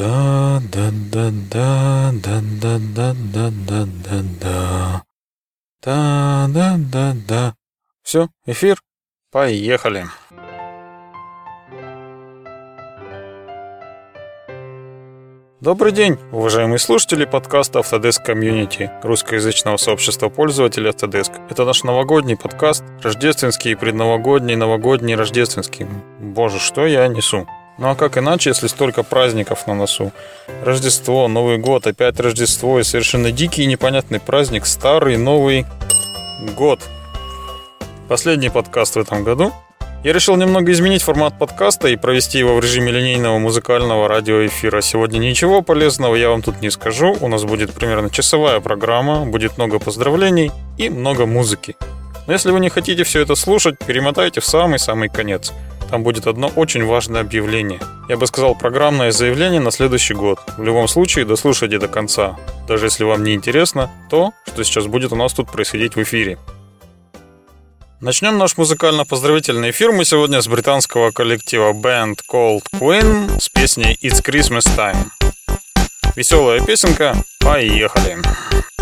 да да да да да да да да да да да да да да да Все, эфир? Поехали. Добрый день, уважаемые слушатели подкаста Autodesk Community, русскоязычного сообщества пользователей Autodesk. Это наш новогодний подкаст, рождественский, предновогодний, новогодний, рождественский. Боже, что я несу? Ну а как иначе, если столько праздников на носу? Рождество, Новый год, опять Рождество и совершенно дикий и непонятный праздник, старый Новый год. Последний подкаст в этом году. Я решил немного изменить формат подкаста и провести его в режиме линейного музыкального радиоэфира. Сегодня ничего полезного я вам тут не скажу. У нас будет примерно часовая программа, будет много поздравлений и много музыки. Но если вы не хотите все это слушать, перемотайте в самый-самый конец – там будет одно очень важное объявление. Я бы сказал, программное заявление на следующий год. В любом случае, дослушайте до конца. Даже если вам не интересно то, что сейчас будет у нас тут происходить в эфире. Начнем наш музыкально-поздравительный эфир мы сегодня с британского коллектива Band Called Queen с песней It's Christmas Time. Веселая песенка, поехали! Что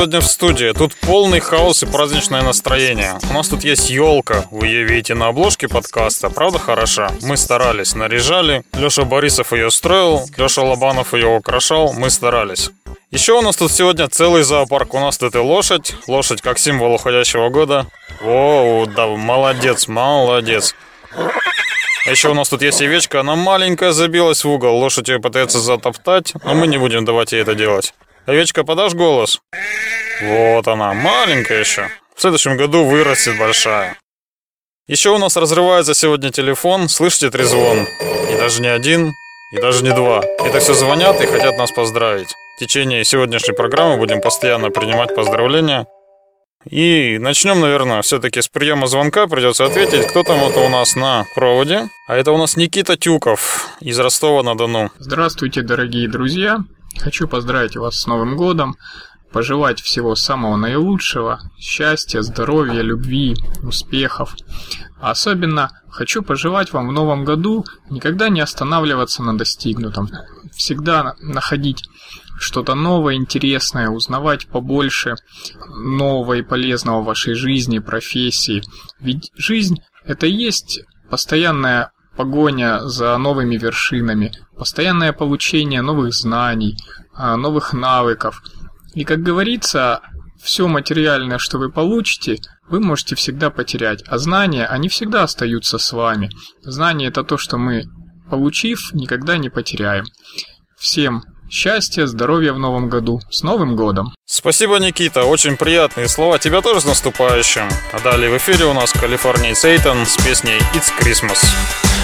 сегодня в студии? Тут полный хаос и праздничное настроение. У нас тут есть елка. Вы ее видите на обложке подкаста. Правда хороша? Мы старались, наряжали. Леша Борисов ее строил, Леша Лобанов ее украшал. Мы старались. Еще у нас тут сегодня целый зоопарк. У нас тут и лошадь. Лошадь как символ уходящего года. О, да, молодец, молодец. А еще у нас тут есть овечка, она маленькая, забилась в угол. Лошадь ее пытается затоптать, но мы не будем давать ей это делать. Овечка, подашь голос? Вот она, маленькая еще. В следующем году вырастет большая. Еще у нас разрывается сегодня телефон, слышите трезвон? И даже не один, и даже не два. Это все звонят и хотят нас поздравить. В течение сегодняшней программы будем постоянно принимать поздравления. И начнем, наверное, все-таки с приема звонка. Придется ответить, кто там это у нас на проводе. А это у нас Никита Тюков из Ростова-на-Дону. Здравствуйте, дорогие друзья. Хочу поздравить вас с Новым годом пожелать всего самого наилучшего, счастья, здоровья, любви, успехов. А особенно хочу пожелать вам в новом году никогда не останавливаться на достигнутом, всегда находить что-то новое, интересное, узнавать побольше нового и полезного в вашей жизни, профессии. Ведь жизнь – это и есть постоянная погоня за новыми вершинами, постоянное получение новых знаний, а, новых навыков – и как говорится, все материальное, что вы получите, вы можете всегда потерять, а знания, они всегда остаются с вами. Знания это то, что мы, получив, никогда не потеряем. Всем счастья, здоровья в новом году. С Новым годом! Спасибо, Никита, очень приятные слова. Тебя тоже с наступающим. А далее в эфире у нас Калифорния Сейтан с песней It's Christmas.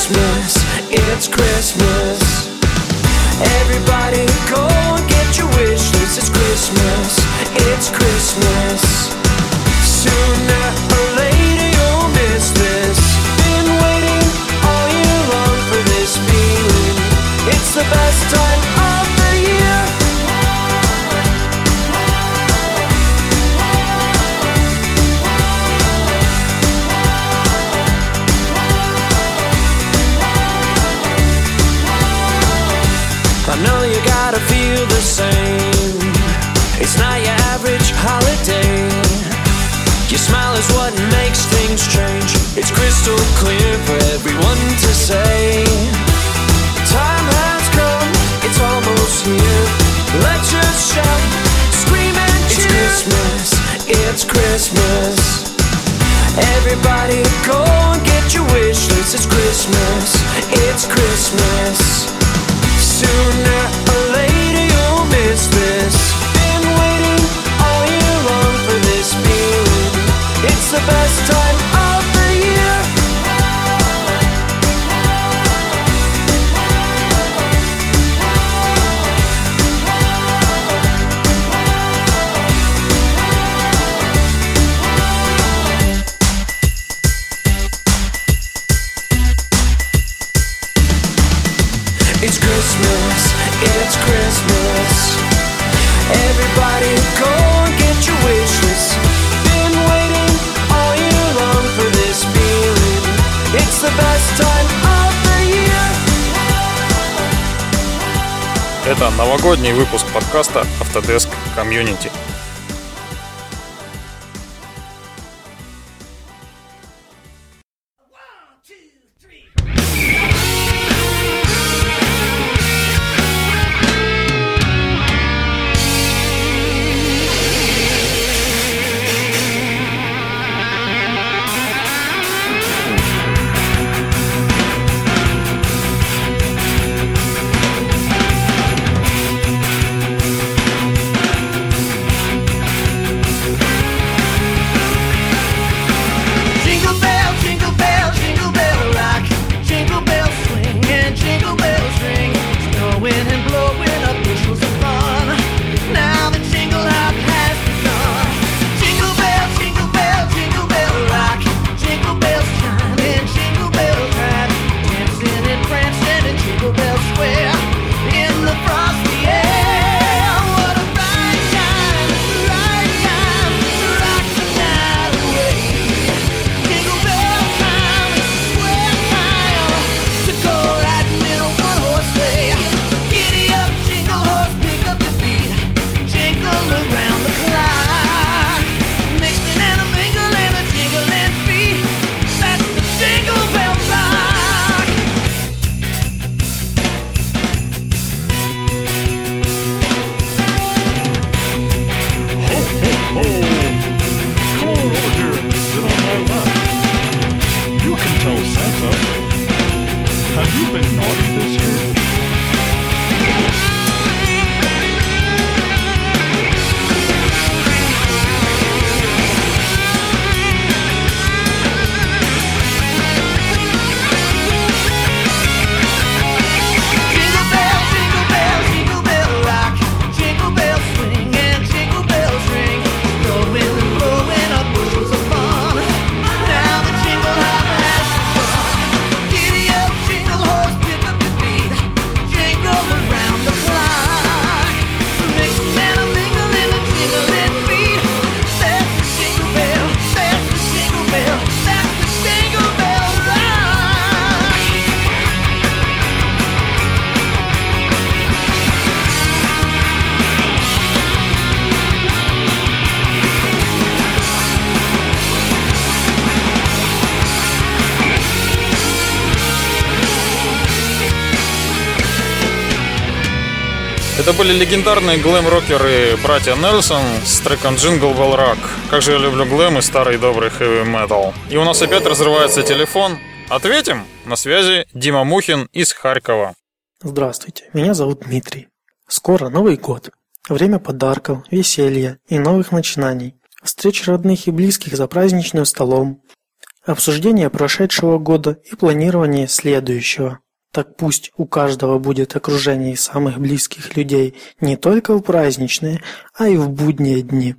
Christmas, it's Christmas Everybody go and get your wish list. It's Christmas, it's Christmas. Sooner or later you'll miss this. Been waiting all year long for this feeling. It's the best time know you gotta feel the same. It's not your average holiday. Your smile is what makes things change. It's crystal clear for everyone to say. Time has come, it's almost here. Let's just shout, scream and cheer. It's Christmas, it's Christmas. Everybody go and get your wish list. It's Christmas, it's Christmas. Sooner or later you'll miss this. Been waiting all year long for this feeling. It's the best time новогодний выпуск подкаста Autodesk Community. Это были легендарные глэм-рокеры братья Нельсон с треком Jingle Bell Rock. Как же я люблю глэм и старый добрый хэви метал. И у нас опять разрывается телефон. Ответим. На связи Дима Мухин из Харькова. Здравствуйте, меня зовут Дмитрий. Скоро Новый год. Время подарков, веселья и новых начинаний. Встреч родных и близких за праздничным столом. Обсуждение прошедшего года и планирование следующего. Так пусть у каждого будет окружение самых близких людей не только в праздничные, а и в будние дни.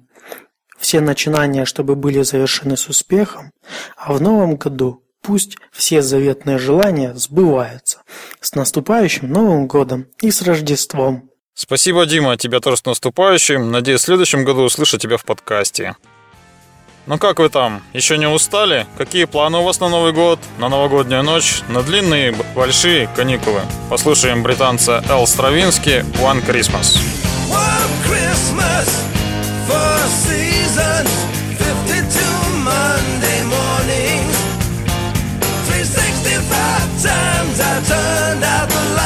Все начинания, чтобы были завершены с успехом, а в новом году пусть все заветные желания сбываются. С наступающим Новым годом и с Рождеством! Спасибо, Дима, тебя тоже с наступающим. Надеюсь, в следующем году услышать тебя в подкасте. Ну как вы там? Еще не устали? Какие планы у вас на Новый год, на новогоднюю ночь, на длинные большие каникулы? Послушаем британца Эл Стравински «One Christmas». One Christmas, four seasons, 52 Monday mornings, 365 times I turned out the light,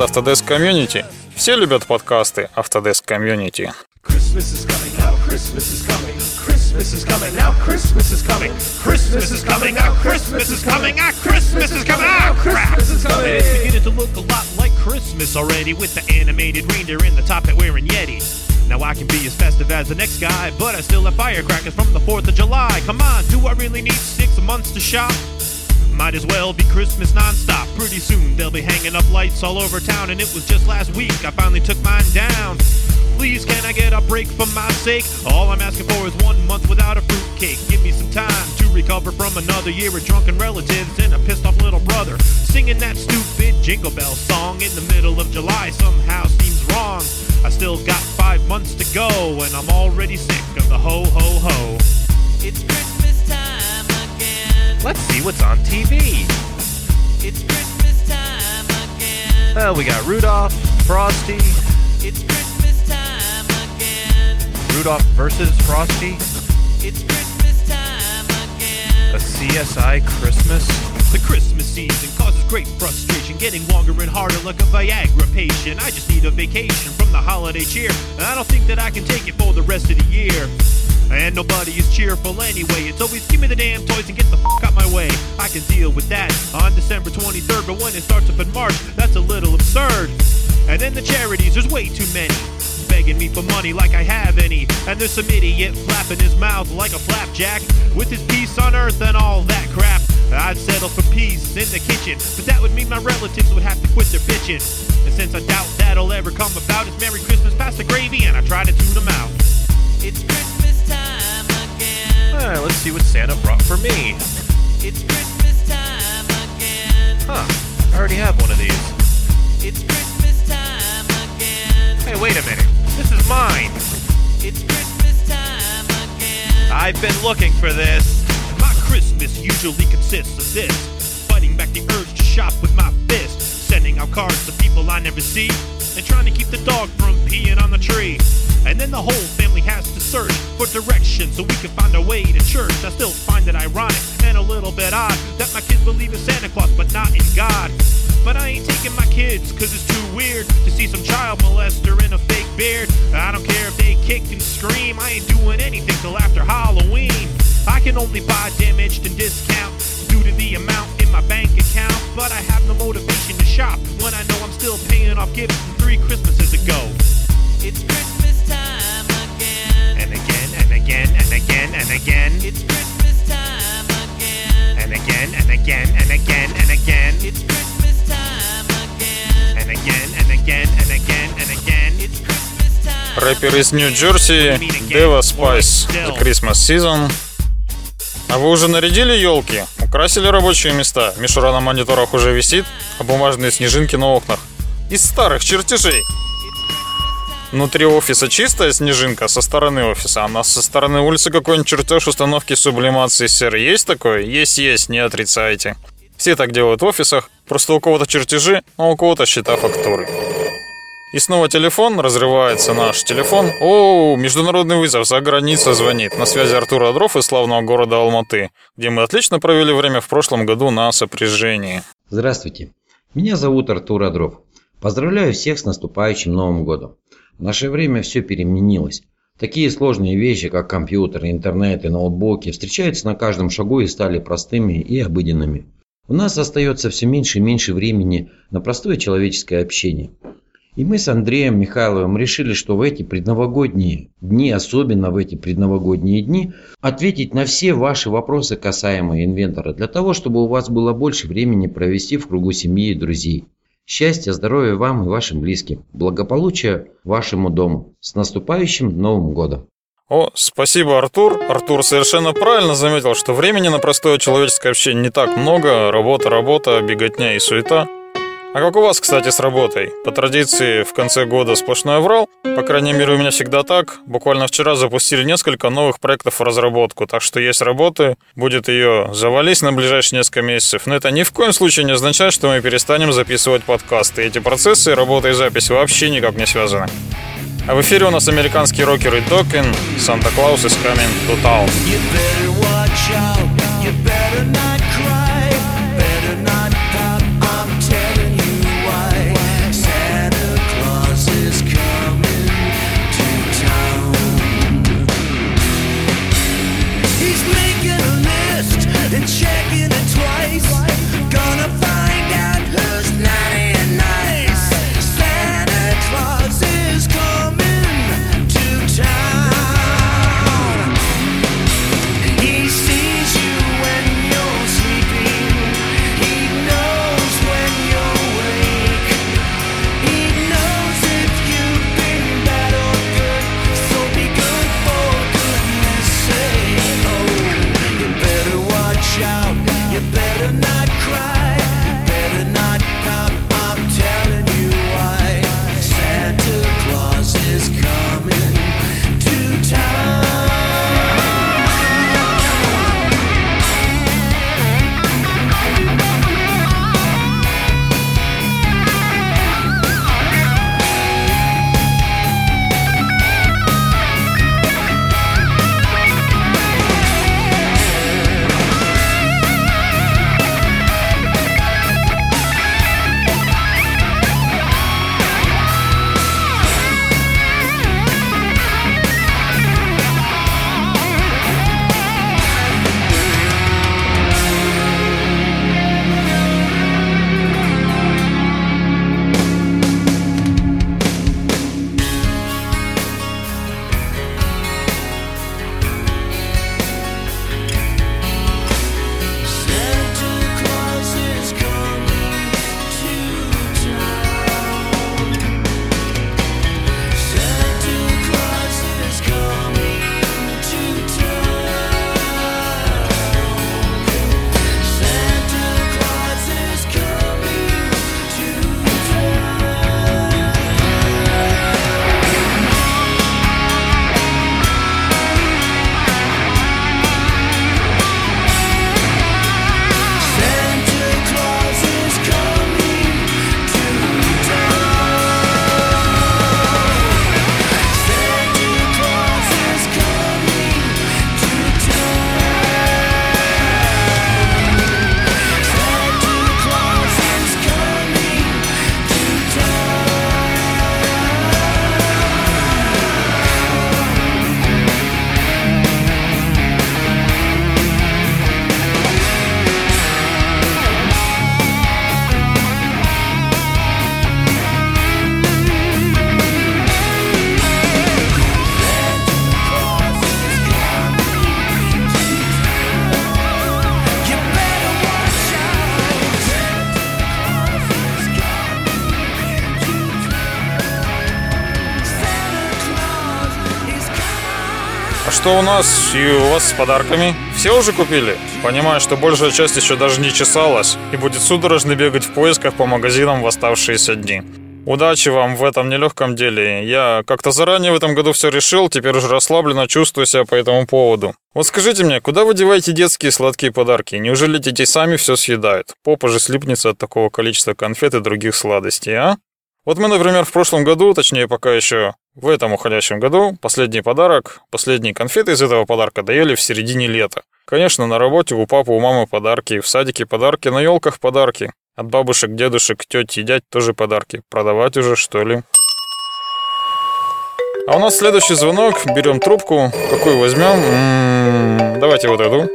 Подкаст Autodesk Community. Все любят подкасты Autodesk Community. Christmas is coming now, Christmas is coming, Christmas is coming now, Christmas is coming, Christmas is coming now, Christmas is coming, ah, Christmas is coming, ah, crap! Christmas is is And coming. it's beginning to look a lot like Christmas already with the animated reindeer in the top hat wearing Yeti. Now I can be as festive as the next guy, but I still have firecrackers from the 4th of July. Come on, do I really need six months to shop? Might as well be Christmas nonstop. Pretty soon they'll be hanging up lights all over town, and it was just last week I finally took mine down. Please, can I get a break for my sake? All I'm asking for is one month without a fruitcake. Give me some time to recover from another year of drunken relatives and a pissed off little brother. Singing that stupid Jingle Bell song in the middle of July somehow seems wrong. I still got five months to go, and I'm already sick of the ho ho ho. It's Christmas time again. Let's see what's on TV. It's Christmas time again. Well, we got Rudolph, Frosty, It's Christmas time again. Rudolph versus Frosty, It's Christmas time again. a CSI Christmas. The Christmas season causes great frustration, getting longer and harder like a Viagra patient. I just need a vacation from the holiday cheer, and I don't think that I can take it for the rest of the year. And nobody is cheerful anyway. It's always give me the damn toys and get the fuck out my way. I can deal with that on December 23rd, but when it starts up in March, that's a little absurd. And then the charities, there's way too many. Begging me for money like I have any. And there's some idiot flapping his mouth like a flapjack with his peace on earth and all that crap. I'd settle for peace in the kitchen, but that would mean my relatives would have to quit their bitching. And since I doubt that'll ever come about, it's Merry Christmas past the gravy, and I try to tune them out. It's Christmas. Alright, let's see what Santa brought for me. It's Christmas time again. Huh, I already have one of these. It's Christmas time again. Hey, wait a minute. This is mine. It's Christmas time again. I've been looking for this. My Christmas usually consists of this fighting back the urge to shop with my fist, sending out cards to people I never see, and trying to keep the dog from peeing on the tree. And then the whole family has to search for directions so we can find our way to church. I still find it ironic and a little bit odd that my kids believe in Santa Claus but not in God. But I ain't taking my kids, cause it's too weird to see some child molester in a fake beard. I don't care if they kick and scream, I ain't doing anything till after Halloween. I can only buy damaged and discount due to the amount my bank account. But I have no motivation to shop when I know I'm still paying off gifts from three Christmases ago. It's Christmas time again. And again, and again, and again, and again, It's Christmas time again. and again, and again, and again, and again, It's Christmas time again. and again, and again, and again, and again. It's Christmas time. Рэпер из Нью-Джерси Дева Спайс The Christmas Season. А вы уже нарядили елки? Украсили рабочие места? Мишура на мониторах уже висит, а бумажные снежинки на окнах. Из старых чертежей. Внутри офиса чистая снежинка со стороны офиса, а на со стороны улицы какой-нибудь чертеж установки сублимации серы. Есть такое? Есть, есть, не отрицайте. Все так делают в офисах, просто у кого-то чертежи, а у кого-то счета фактуры. И снова телефон, разрывается наш телефон. О, международный вызов, за граница звонит. На связи Артур Адров из славного города Алматы, где мы отлично провели время в прошлом году на сопряжении. Здравствуйте. Меня зовут Артур Адров. Поздравляю всех с наступающим Новым годом. В наше время все переменилось. Такие сложные вещи, как компьютеры, интернет и ноутбуки, встречаются на каждом шагу и стали простыми и обыденными. У нас остается все меньше и меньше времени на простое человеческое общение. И мы с Андреем Михайловым решили, что в эти предновогодние дни, особенно в эти предновогодние дни, ответить на все ваши вопросы касаемые инвентора, для того, чтобы у вас было больше времени провести в кругу семьи и друзей. Счастья, здоровья вам и вашим близким. Благополучия вашему дому. С наступающим Новым годом! О, спасибо, Артур. Артур совершенно правильно заметил, что времени на простое человеческое общение не так много. Работа, работа, беготня и суета. А как у вас, кстати, с работой? По традиции, в конце года сплошной аврал. По крайней мере, у меня всегда так. Буквально вчера запустили несколько новых проектов в разработку, так что есть работы. Будет ее завались на ближайшие несколько месяцев. Но это ни в коем случае не означает, что мы перестанем записывать подкасты. Эти процессы, работа и запись вообще никак не связаны. А в эфире у нас американский рокер и токен Санта Клаус is coming to town. Что у нас и у вас с подарками? Все уже купили? Понимаю, что большая часть еще даже не чесалась и будет судорожно бегать в поисках по магазинам в оставшиеся дни. Удачи вам в этом нелегком деле. Я как-то заранее в этом году все решил, теперь уже расслабленно чувствую себя по этому поводу. Вот скажите мне, куда вы деваете детские сладкие подарки? Неужели дети сами все съедают? Попа же слипнется от такого количества конфет и других сладостей, а? Вот мы, например, в прошлом году, точнее пока еще в этом уходящем году, последний подарок, последние конфеты из этого подарка доели в середине лета. Конечно, на работе у папы, у мамы подарки, в садике подарки, на елках подарки. От бабушек, дедушек, тети и дядь тоже подарки. Продавать уже, что ли? А у нас следующий звонок. Берем трубку. Какую возьмем? М, Давайте вот эту.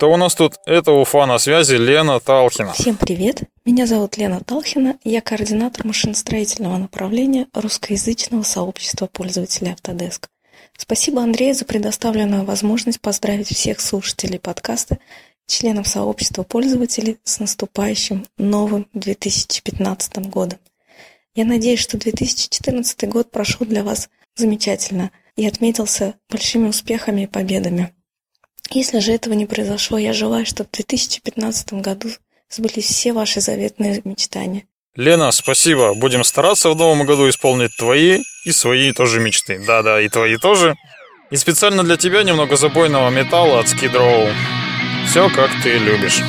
Кто у нас тут? Это Уфа на связи Лена Талхина. Всем привет! Меня зовут Лена Талхина, я координатор машиностроительного направления русскоязычного сообщества пользователей Autodesk. Спасибо Андрею за предоставленную возможность поздравить всех слушателей подкаста, членов сообщества пользователей с наступающим новым 2015 годом. Я надеюсь, что 2014 год прошел для вас замечательно и отметился большими успехами и победами. Если же этого не произошло, я желаю, чтобы в 2015 году сбылись все ваши заветные мечтания. Лена, спасибо. Будем стараться в новом году исполнить твои и свои тоже мечты. Да-да, и твои тоже. И специально для тебя немного забойного металла от Skid Row. Все как ты любишь.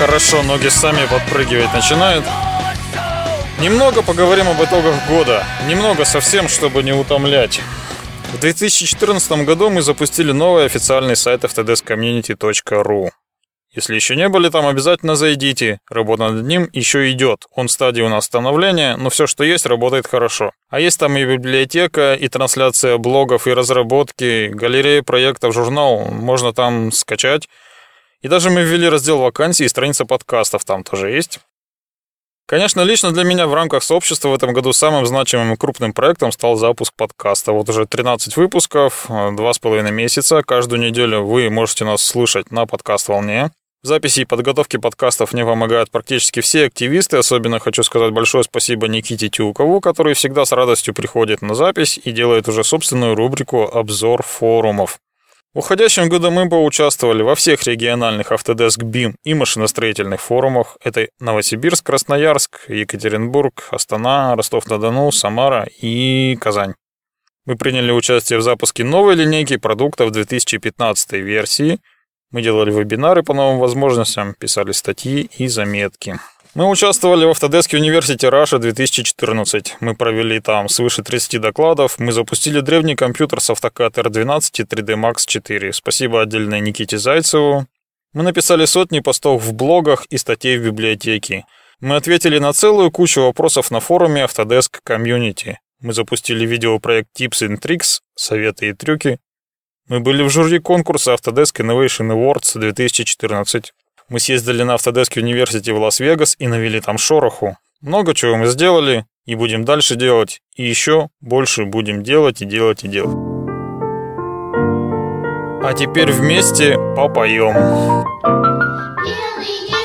Хорошо, ноги сами подпрыгивать начинают. Немного поговорим об итогах года. Немного совсем, чтобы не утомлять. В 2014 году мы запустили новый официальный сайт ftdescommunity.ru. Если еще не были там, обязательно зайдите. Работа над ним еще идет. Он в стадии у нас становления, но все, что есть, работает хорошо. А есть там и библиотека, и трансляция блогов, и разработки, галерея проектов, журнал. Можно там скачать. И даже мы ввели раздел вакансий и страница подкастов там тоже есть. Конечно, лично для меня в рамках сообщества в этом году самым значимым и крупным проектом стал запуск подкаста. Вот уже 13 выпусков, два с половиной месяца. Каждую неделю вы можете нас слышать на подкаст-волне. В записи и подготовке подкастов мне помогают практически все активисты. Особенно хочу сказать большое спасибо Никите Тюкову, который всегда с радостью приходит на запись и делает уже собственную рубрику «Обзор форумов». Уходящем году мы поучаствовали во всех региональных Autodesk BIM и машиностроительных форумах. Это Новосибирск, Красноярск, Екатеринбург, Астана, Ростов-на-Дону, Самара и Казань. Мы приняли участие в запуске новой линейки продуктов 2015 версии. Мы делали вебинары по новым возможностям, писали статьи и заметки. Мы участвовали в Autodesk University Russia 2014. Мы провели там свыше 30 докладов. Мы запустили древний компьютер с AutoCAD R12 и 3D Max 4. Спасибо отдельно Никите Зайцеву. Мы написали сотни постов в блогах и статей в библиотеке. Мы ответили на целую кучу вопросов на форуме Autodesk Community. Мы запустили видеопроект Tips and Tricks, советы и трюки. Мы были в жюри конкурса Autodesk Innovation Awards 2014. Мы съездили на Autodesk University в Лас-Вегас и навели там шороху. Много чего мы сделали и будем дальше делать. И еще больше будем делать и делать и делать. А теперь вместе попоем. Белые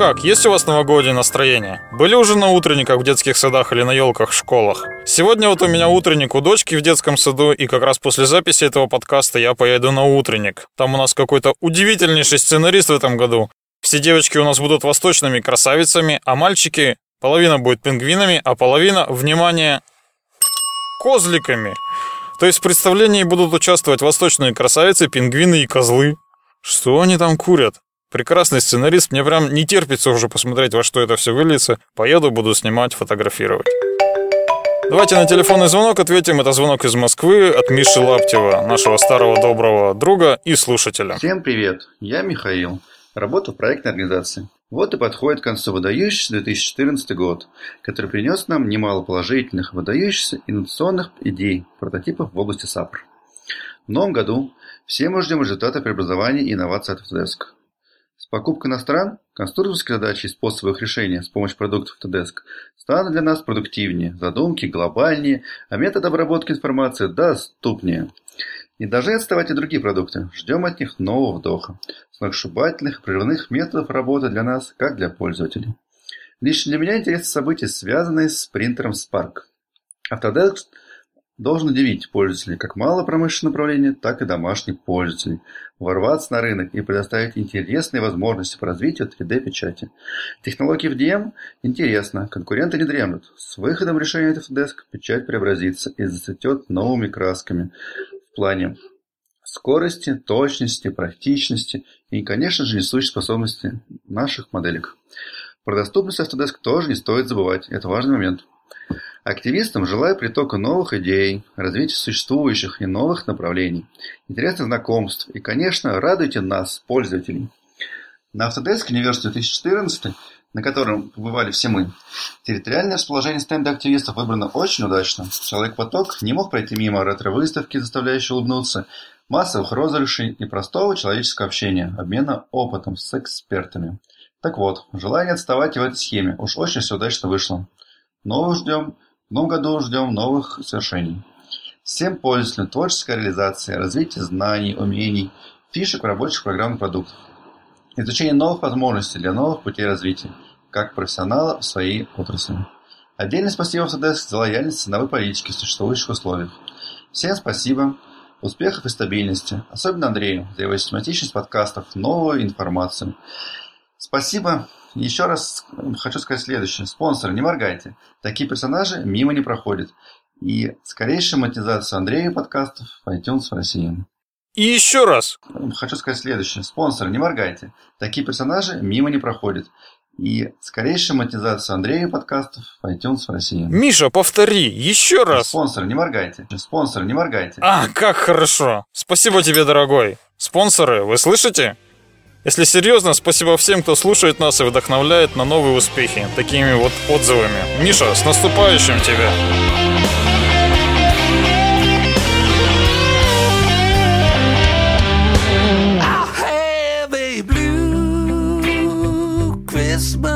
как, есть у вас новогоднее настроение? Были уже на утренниках в детских садах или на елках в школах? Сегодня вот у меня утренник у дочки в детском саду, и как раз после записи этого подкаста я поеду на утренник. Там у нас какой-то удивительнейший сценарист в этом году. Все девочки у нас будут восточными красавицами, а мальчики половина будет пингвинами, а половина, внимание, козликами. То есть в представлении будут участвовать восточные красавицы, пингвины и козлы. Что они там курят? Прекрасный сценарист, мне прям не терпится уже посмотреть, во что это все выльется. Поеду, буду снимать, фотографировать. Давайте на телефонный звонок ответим. Это звонок из Москвы от Миши Лаптева, нашего старого доброго друга и слушателя. Всем привет, я Михаил, работаю в проектной организации. Вот и подходит к концу выдающийся 2014 год, который принес нам немало положительных, выдающихся инновационных идей, прототипов в области САПР. В новом году все мы ждем результата преобразования и инноваций от Autodesk. С покупкой иностран конструкторские задачи и способы их решения с помощью продуктов Autodesk станут для нас продуктивнее, задумки глобальнее, а метод обработки информации доступнее. Не должны отставать и другие продукты. Ждем от них нового вдоха, сногсшибательных прерывных методов работы для нас, как для пользователей. Лично для меня интересны события, связанные с принтером Spark. Autodesk должен удивить пользователей как малопромышленного направления, так и домашних пользователей, ворваться на рынок и предоставить интересные возможности по развитию 3D-печати. Технологии в DM интересно, конкуренты не дремлют. С выходом решения Autodesk печать преобразится и зацветет новыми красками в плане скорости, точности, практичности и, конечно же, несущей способности наших моделек. Про доступность Autodesk тоже не стоит забывать, это важный момент. Активистам желаю притока новых идей, развития существующих и новых направлений, интересных знакомств и, конечно, радуйте нас, пользователей. На Autodesk University 2014, на котором побывали все мы, территориальное расположение стенда активистов выбрано очень удачно. Человек-поток не мог пройти мимо ретро-выставки, заставляющей улыбнуться, массовых розыгрышей и простого человеческого общения, обмена опытом с экспертами. Так вот, желание отставать в этой схеме уж очень все удачно вышло. Новых ждем, в новом году ждем новых свершений. Всем пользователям творческой реализации, развития знаний, умений, фишек в рабочих программных продуктах. Изучение новых возможностей для новых путей развития, как профессионала в своей отрасли. Отдельное спасибо Autodesk за лояльность ценовой политики в существующих условиях. Всем спасибо, успехов и стабильности, особенно Андрею за его систематичность подкастов, новую информацию. Спасибо. Еще раз хочу сказать следующее. Спонсоры, не моргайте. Такие персонажи мимо не проходят. И скорейшая монетизация Андрея подкастов в iTunes в России. И еще раз. Хочу сказать следующее. Спонсоры, не моргайте. Такие персонажи мимо не проходят. И скорейшая монетизация Андрея подкастов в iTunes в России. Миша, повтори, еще раз. Спонсоры, не моргайте. Спонсоры, не моргайте. А, как хорошо. Спасибо тебе, дорогой. Спонсоры, вы слышите? Если серьезно, спасибо всем, кто слушает нас и вдохновляет на новые успехи, такими вот отзывами. Миша, с наступающим тебя! Christmas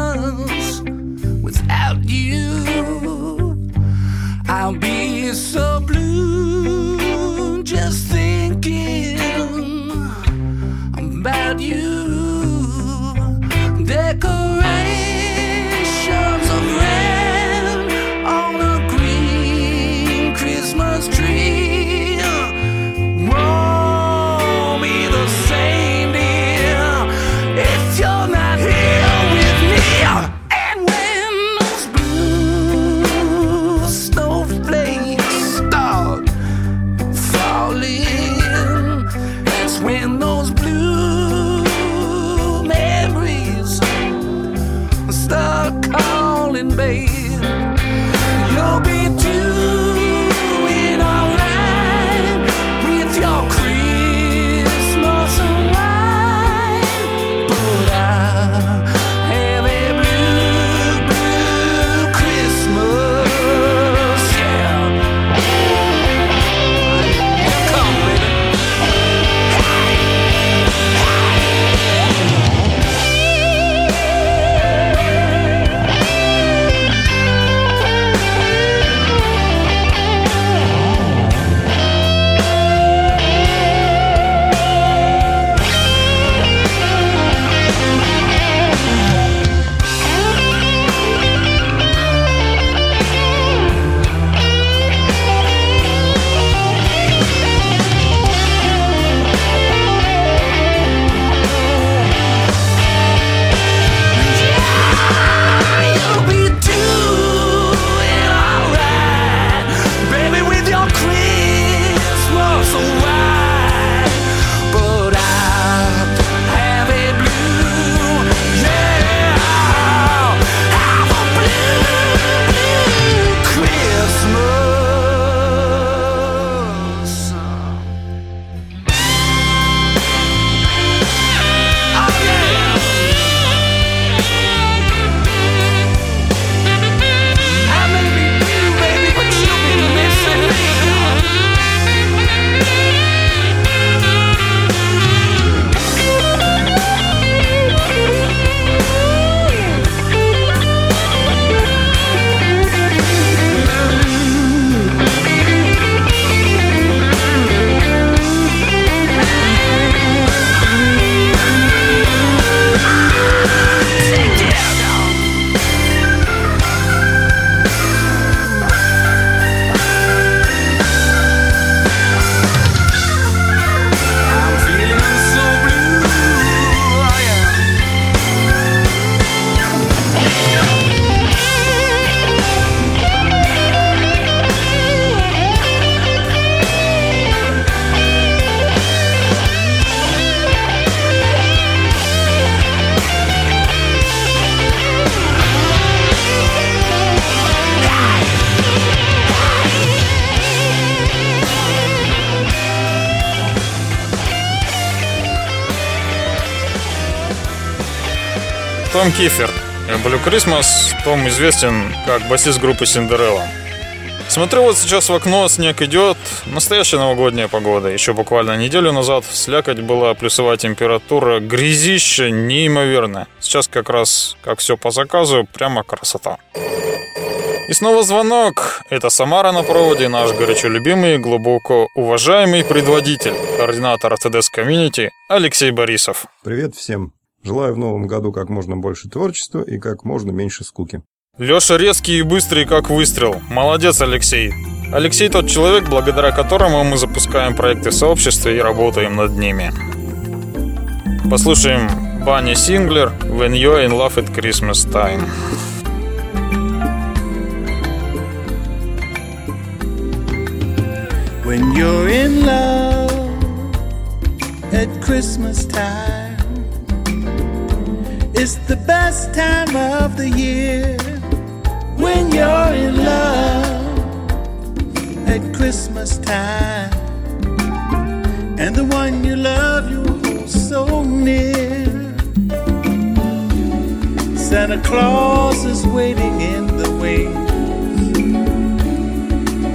Том Кифер. Blue Christmas Том известен как басист группы Синдерелла. Смотрю вот сейчас в окно, снег идет. Настоящая новогодняя погода. Еще буквально неделю назад слякоть была, плюсовая температура, грязище неимоверное. Сейчас как раз, как все по заказу, прямо красота. И снова звонок. Это Самара на проводе, наш горячо любимый, глубоко уважаемый предводитель, координатор ТДС Community Алексей Борисов. Привет всем. Желаю в новом году как можно больше творчества и как можно меньше скуки. Леша резкий и быстрый, как выстрел. Молодец, Алексей. Алексей тот человек, благодаря которому мы запускаем проекты в сообществе и работаем над ними. Послушаем Банни Синглер «When You're in Love at Christmas Time». When you're in love at Christmas time, it's the best time of the year. When you're in love at Christmas time, and the one you love you hold so near. Santa Claus is waiting in the wings.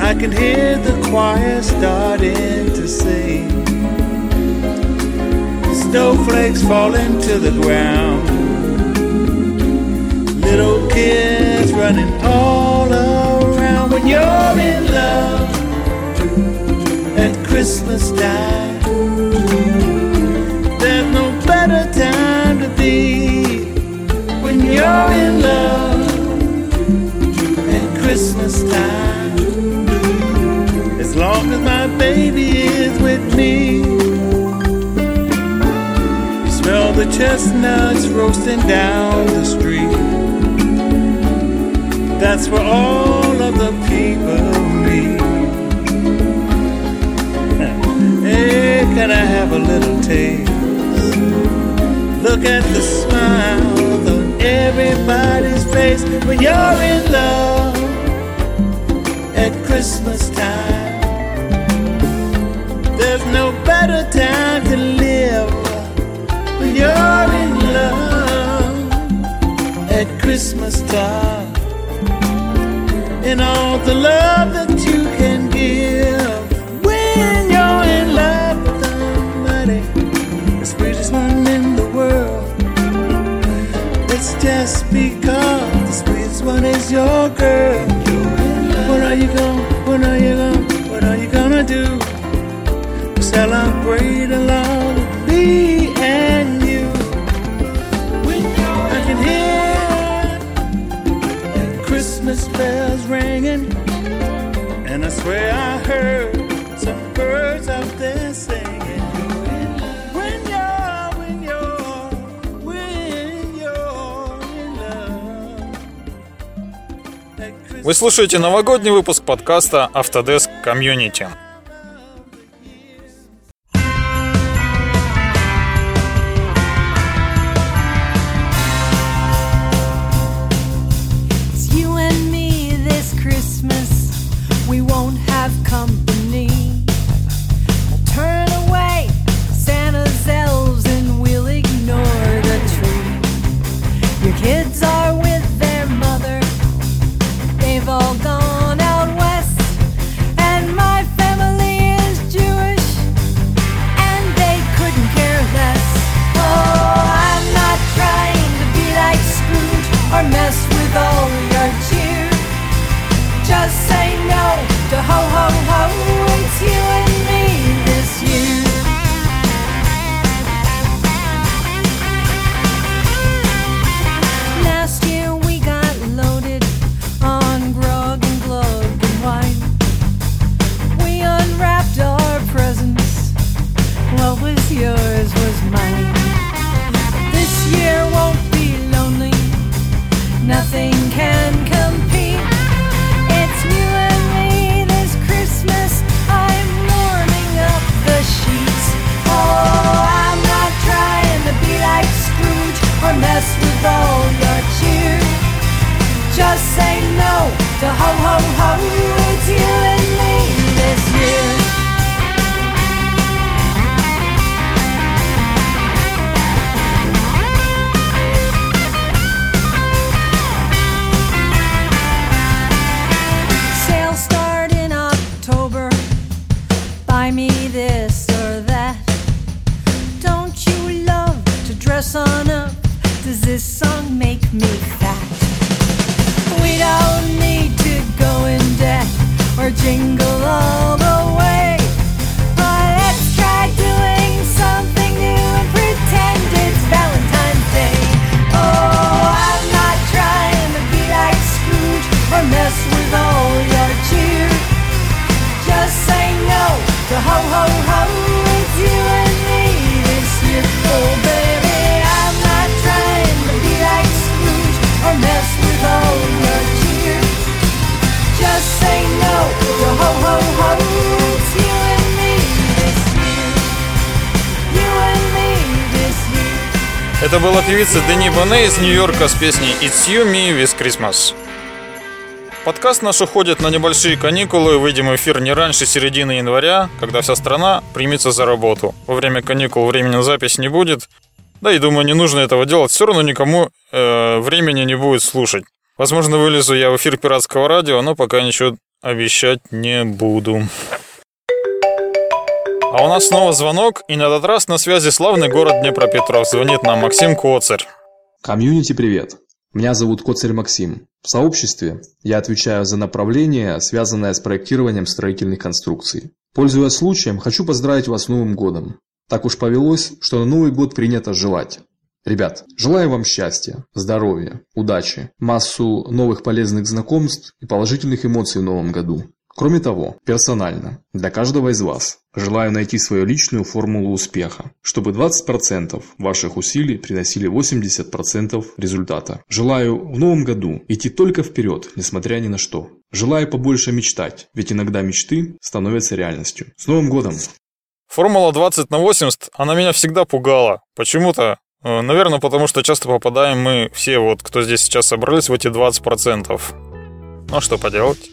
I can hear the choir starting to sing. Snowflakes falling to the ground. Little kids running all around when you're in love at Christmas time. There's no better time to be when you're in love at Christmas time. As long as my baby is with me. Smell the chestnuts roasting down the street. That's where all of the people meet. Hey, can I have a little taste? Look at the smile on everybody's face when you're in love at Christmas time. There's no better time to live when you're in love at Christmas time. And all the love that you can give when you're in love with somebody, the sweetest one in the world. It's just because the sweetest one is your girl. What are you going? What are you going? What are you gonna do? Celebrate along with me Вы слушаете новогодний выпуск подкаста Autodesk Community. Певица Дени Боне из Нью-Йорка с песней «It's You, Me with Christmas». Подкаст наш уходит на небольшие каникулы. Выйдем в эфир не раньше середины января, когда вся страна примется за работу. Во время каникул времени на запись не будет. Да и думаю, не нужно этого делать. Все равно никому э, времени не будет слушать. Возможно, вылезу я в эфир пиратского радио, но пока ничего обещать не буду. А у нас снова звонок, и на этот раз на связи славный город Днепропетровск. Звонит нам Максим Коцарь. Комьюнити, привет. Меня зовут Коцарь Максим. В сообществе я отвечаю за направление, связанное с проектированием строительных конструкций. Пользуясь случаем, хочу поздравить вас с Новым годом. Так уж повелось, что на Новый год принято желать. Ребят, желаю вам счастья, здоровья, удачи, массу новых полезных знакомств и положительных эмоций в Новом году. Кроме того, персонально, для каждого из вас, желаю найти свою личную формулу успеха, чтобы 20% ваших усилий приносили 80% результата. Желаю в новом году идти только вперед, несмотря ни на что. Желаю побольше мечтать, ведь иногда мечты становятся реальностью. С Новым годом! Формула 20 на 80, она меня всегда пугала. Почему-то. Э, Наверное, потому что часто попадаем мы все, вот кто здесь сейчас собрались, в эти 20%. Ну а что поделать?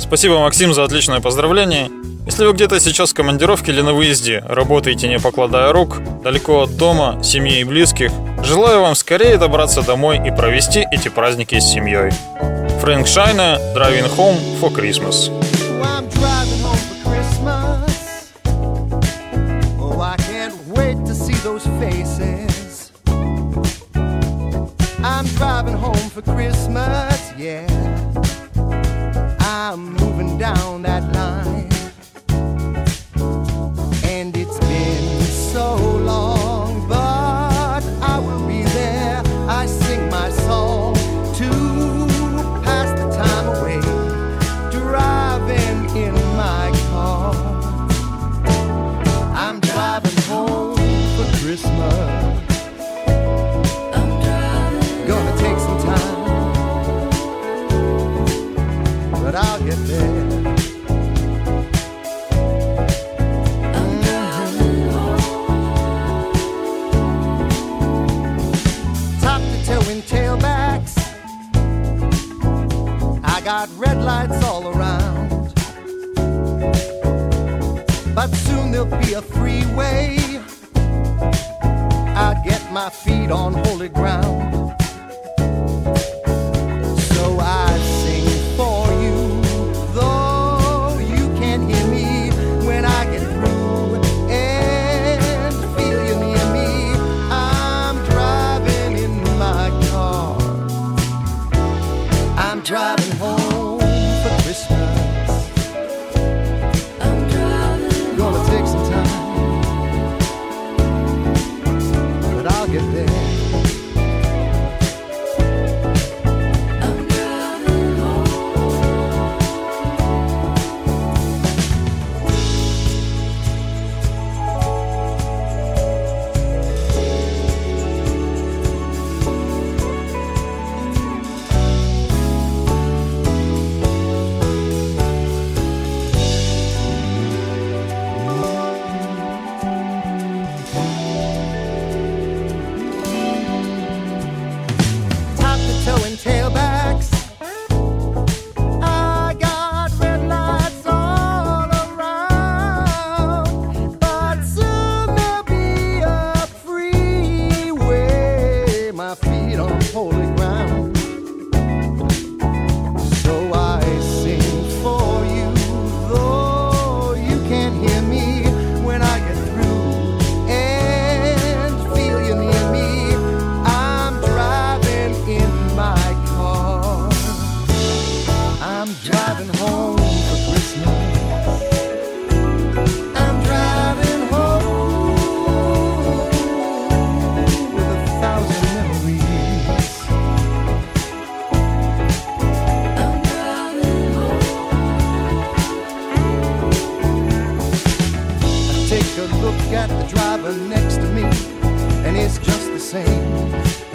Спасибо, Максим, за отличное поздравление. Если вы где-то сейчас в командировке или на выезде, работаете не покладая рук, далеко от дома, семьи и близких, желаю вам скорее добраться домой и провести эти праздники с семьей. Фрэнк Шайна, Driving Home for Christmas. I'm driving home for Christmas. Oh, got red lights all around. But soon there'll be a freeway. I'll get my feet on holy ground. A look at the driver next to me, and it's just the same.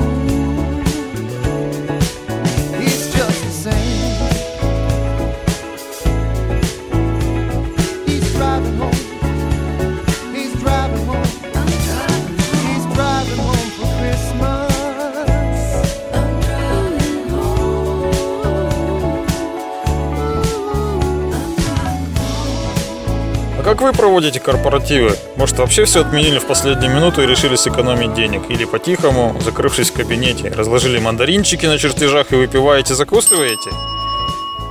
Как вы проводите корпоративы? Может, вообще все отменили в последнюю минуту и решили сэкономить денег? Или по-тихому, закрывшись в кабинете, разложили мандаринчики на чертежах и выпиваете, закусываете?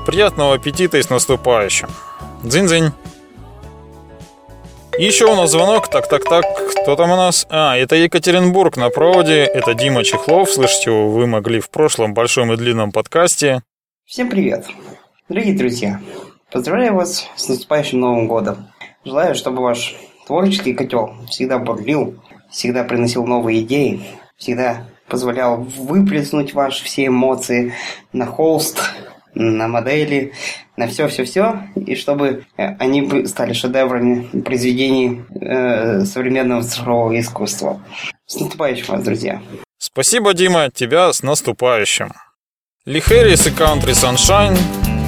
Приятного аппетита и с наступающим. Дзынь-дзынь. Еще у нас звонок. Так, так, так. Кто там у нас? А, это Екатеринбург на проводе. Это Дима Чехлов. Слышите вы могли в прошлом большом и длинном подкасте. Всем привет! Дорогие друзья, поздравляю вас с наступающим Новым Годом. Желаю, чтобы ваш творческий котел всегда бурлил, всегда приносил новые идеи, всегда позволял выплеснуть ваши все эмоции на холст, на модели, на все-все-все, и чтобы э, они стали шедеврами произведений э, современного цифрового искусства. С наступающим вас, друзья! Спасибо, Дима, тебя с наступающим. Ли Хэрис и Country Sunshine.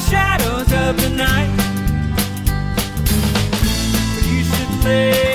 shadows of the night. You should lay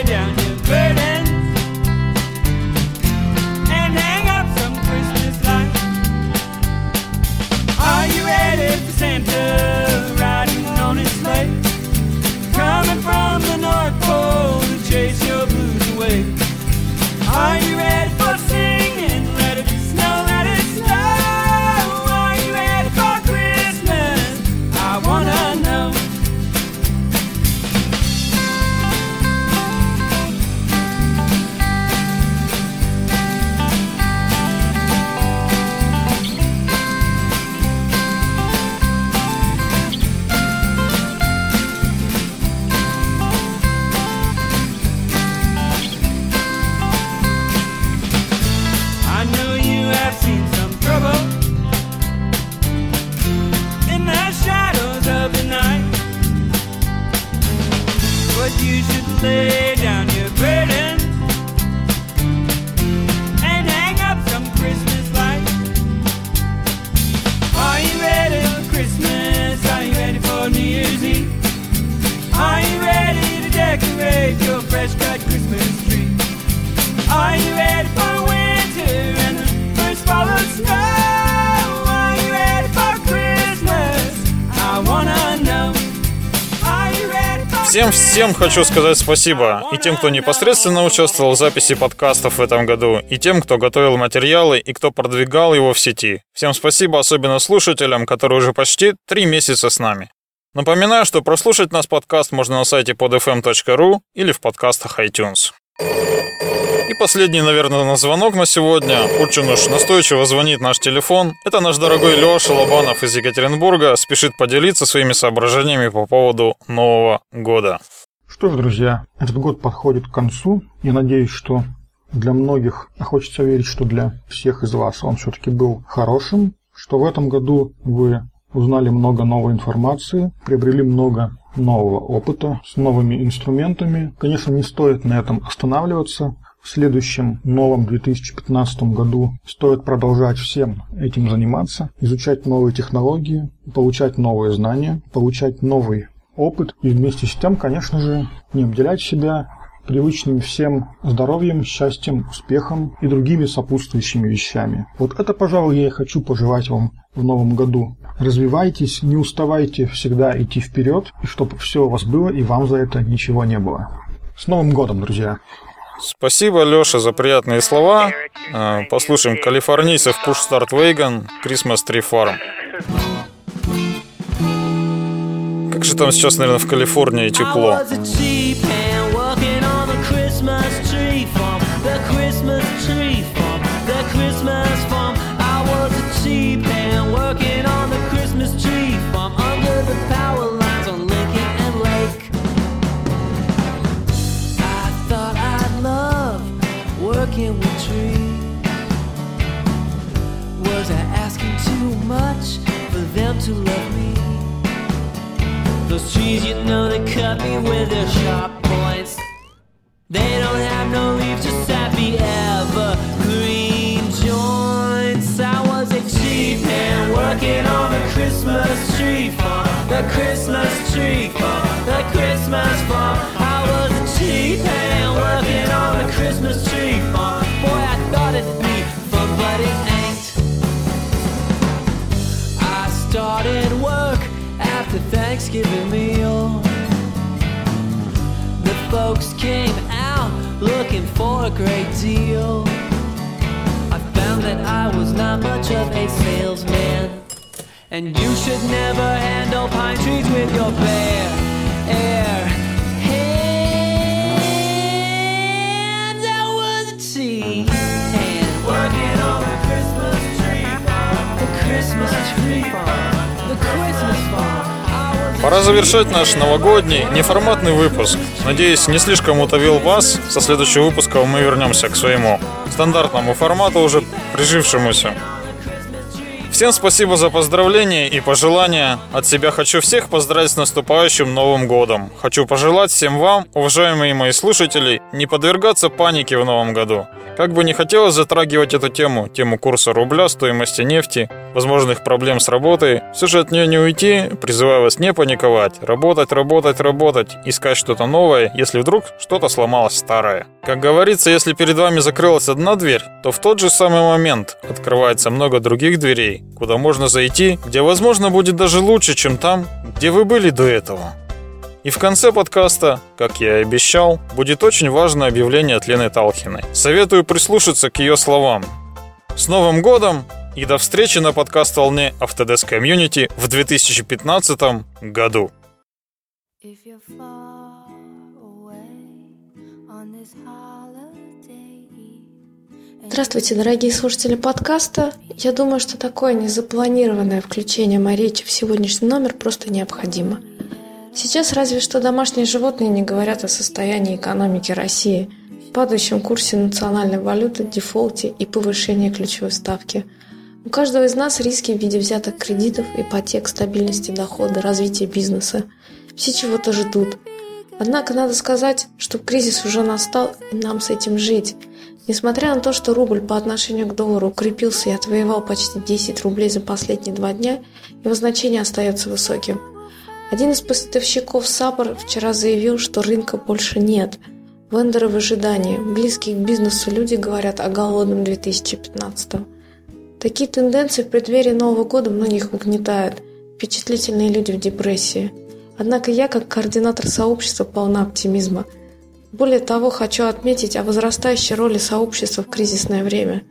Всем-всем хочу сказать спасибо. И тем, кто непосредственно участвовал в записи подкастов в этом году, и тем, кто готовил материалы и кто продвигал его в сети. Всем спасибо, особенно слушателям, которые уже почти три месяца с нами. Напоминаю, что прослушать нас подкаст можно на сайте podfm.ru или в подкастах iTunes. И последний, наверное, на звонок на сегодня. Очень уж настойчиво звонит наш телефон. Это наш дорогой Леша Лобанов из Екатеринбурга. Спешит поделиться своими соображениями по поводу Нового года. Что ж, друзья, этот год подходит к концу. Я надеюсь, что для многих, а хочется верить, что для всех из вас он все-таки был хорошим, что в этом году вы узнали много новой информации, приобрели много нового опыта с новыми инструментами. Конечно, не стоит на этом останавливаться. В следующем новом 2015 году стоит продолжать всем этим заниматься, изучать новые технологии, получать новые знания, получать новый опыт и вместе с тем, конечно же, не обделять себя привычным всем здоровьем, счастьем, успехом и другими сопутствующими вещами. Вот это, пожалуй, я и хочу пожелать вам в новом году. Развивайтесь, не уставайте всегда идти вперед, и чтобы все у вас было, и вам за это ничего не было. С Новым годом, друзья! Спасибо, Леша, за приятные слова. Э, Послушаем калифорнийцев Push Start Wagon, Christmas Tree Farm. Как же там сейчас, наверное, в Калифорнии тепло. Trees, you know, they cut me with their sharp points. They don't have no leaves, just happy evergreen folks came out looking for a great deal. I found that I was not much of a salesman. And you should never handle pine trees with your bare air Пора завершать наш новогодний неформатный выпуск. Надеюсь, не слишком утовил вас. Со следующего выпуска мы вернемся к своему стандартному формату, уже прижившемуся. Всем спасибо за поздравления и пожелания. От себя хочу всех поздравить с наступающим Новым Годом. Хочу пожелать всем вам, уважаемые мои слушатели, не подвергаться панике в Новом году. Как бы не хотелось затрагивать эту тему, тему курса рубля, стоимости нефти, возможных проблем с работой, все же от нее не уйти, призываю вас не паниковать, работать, работать, работать, искать что-то новое, если вдруг что-то сломалось старое. Как говорится, если перед вами закрылась одна дверь, то в тот же самый момент открывается много других дверей, куда можно зайти, где возможно будет даже лучше, чем там, где вы были до этого. И в конце подкаста, как я и обещал, будет очень важное объявление от Лены Талхиной. Советую прислушаться к ее словам. С Новым годом и до встречи на подкаст-волне Autodesk Community в 2015 году. If you're far away on this holiday Здравствуйте, дорогие слушатели подкаста. Я думаю, что такое незапланированное включение моей речи в сегодняшний номер просто необходимо. Сейчас разве что домашние животные не говорят о состоянии экономики России, падающем курсе национальной валюты, дефолте и повышении ключевой ставки. У каждого из нас риски в виде взятых кредитов, ипотек, стабильности дохода, развития бизнеса. Все чего-то ждут. Однако надо сказать, что кризис уже настал, и нам с этим жить. Несмотря на то, что рубль по отношению к доллару укрепился и отвоевал почти 10 рублей за последние два дня, его значение остается высоким. Один из поставщиков САПОР вчера заявил, что рынка больше нет. Вендоры в ожидании. Близкие к бизнесу люди говорят о голодном 2015 Такие тенденции в преддверии Нового года многих угнетают. Впечатлительные люди в депрессии. Однако я, как координатор сообщества, полна оптимизма. Более того, хочу отметить о возрастающей роли сообщества в кризисное время.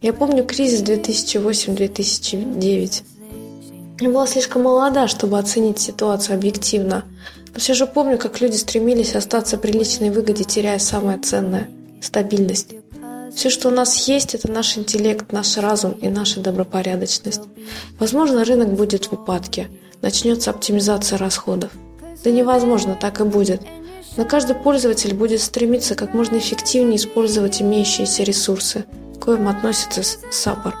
Я помню кризис 2008-2009. Я была слишком молода, чтобы оценить ситуацию объективно, но все же помню, как люди стремились остаться при личной выгоде, теряя самое ценное – стабильность. Все, что у нас есть, это наш интеллект, наш разум и наша добропорядочность. Возможно, рынок будет в упадке, начнется оптимизация расходов. Да невозможно, так и будет. Но каждый пользователь будет стремиться как можно эффективнее использовать имеющиеся ресурсы, к коим относится САПОР.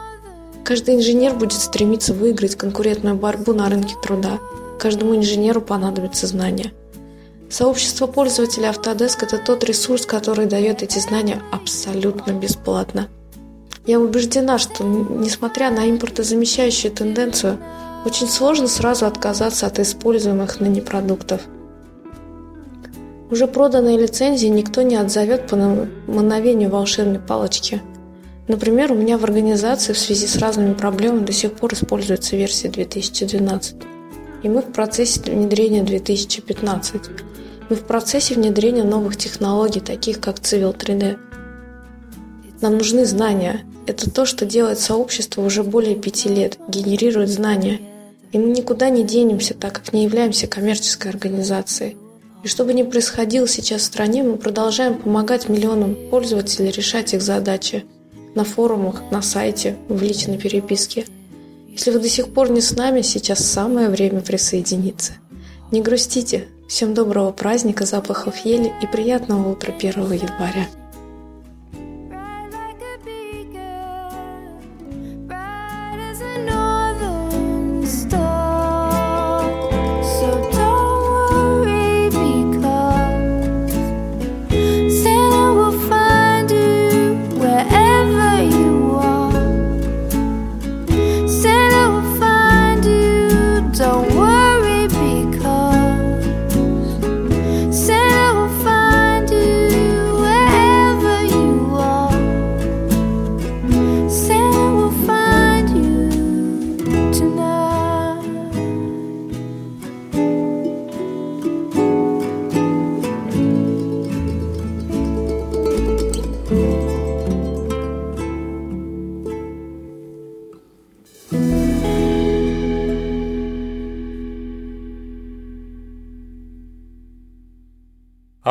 Каждый инженер будет стремиться выиграть конкурентную борьбу на рынке труда. Каждому инженеру понадобятся знания. Сообщество пользователей Autodesk – это тот ресурс, который дает эти знания абсолютно бесплатно. Я убеждена, что, несмотря на импортозамещающую тенденцию, очень сложно сразу отказаться от используемых ныне продуктов. Уже проданные лицензии никто не отзовет по мановению волшебной палочки. Например, у меня в организации в связи с разными проблемами до сих пор используется версия 2012. И мы в процессе внедрения 2015. Мы в процессе внедрения новых технологий, таких как Civil 3D. Нам нужны знания. Это то, что делает сообщество уже более пяти лет, генерирует знания. И мы никуда не денемся, так как не являемся коммерческой организацией. И что бы ни происходило сейчас в стране, мы продолжаем помогать миллионам пользователей решать их задачи на форумах, на сайте, в личной переписке. Если вы до сих пор не с нами, сейчас самое время присоединиться. Не грустите. Всем доброго праздника, запахов ели и приятного утра 1 января.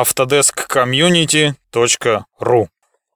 автодесккомьюнити.ру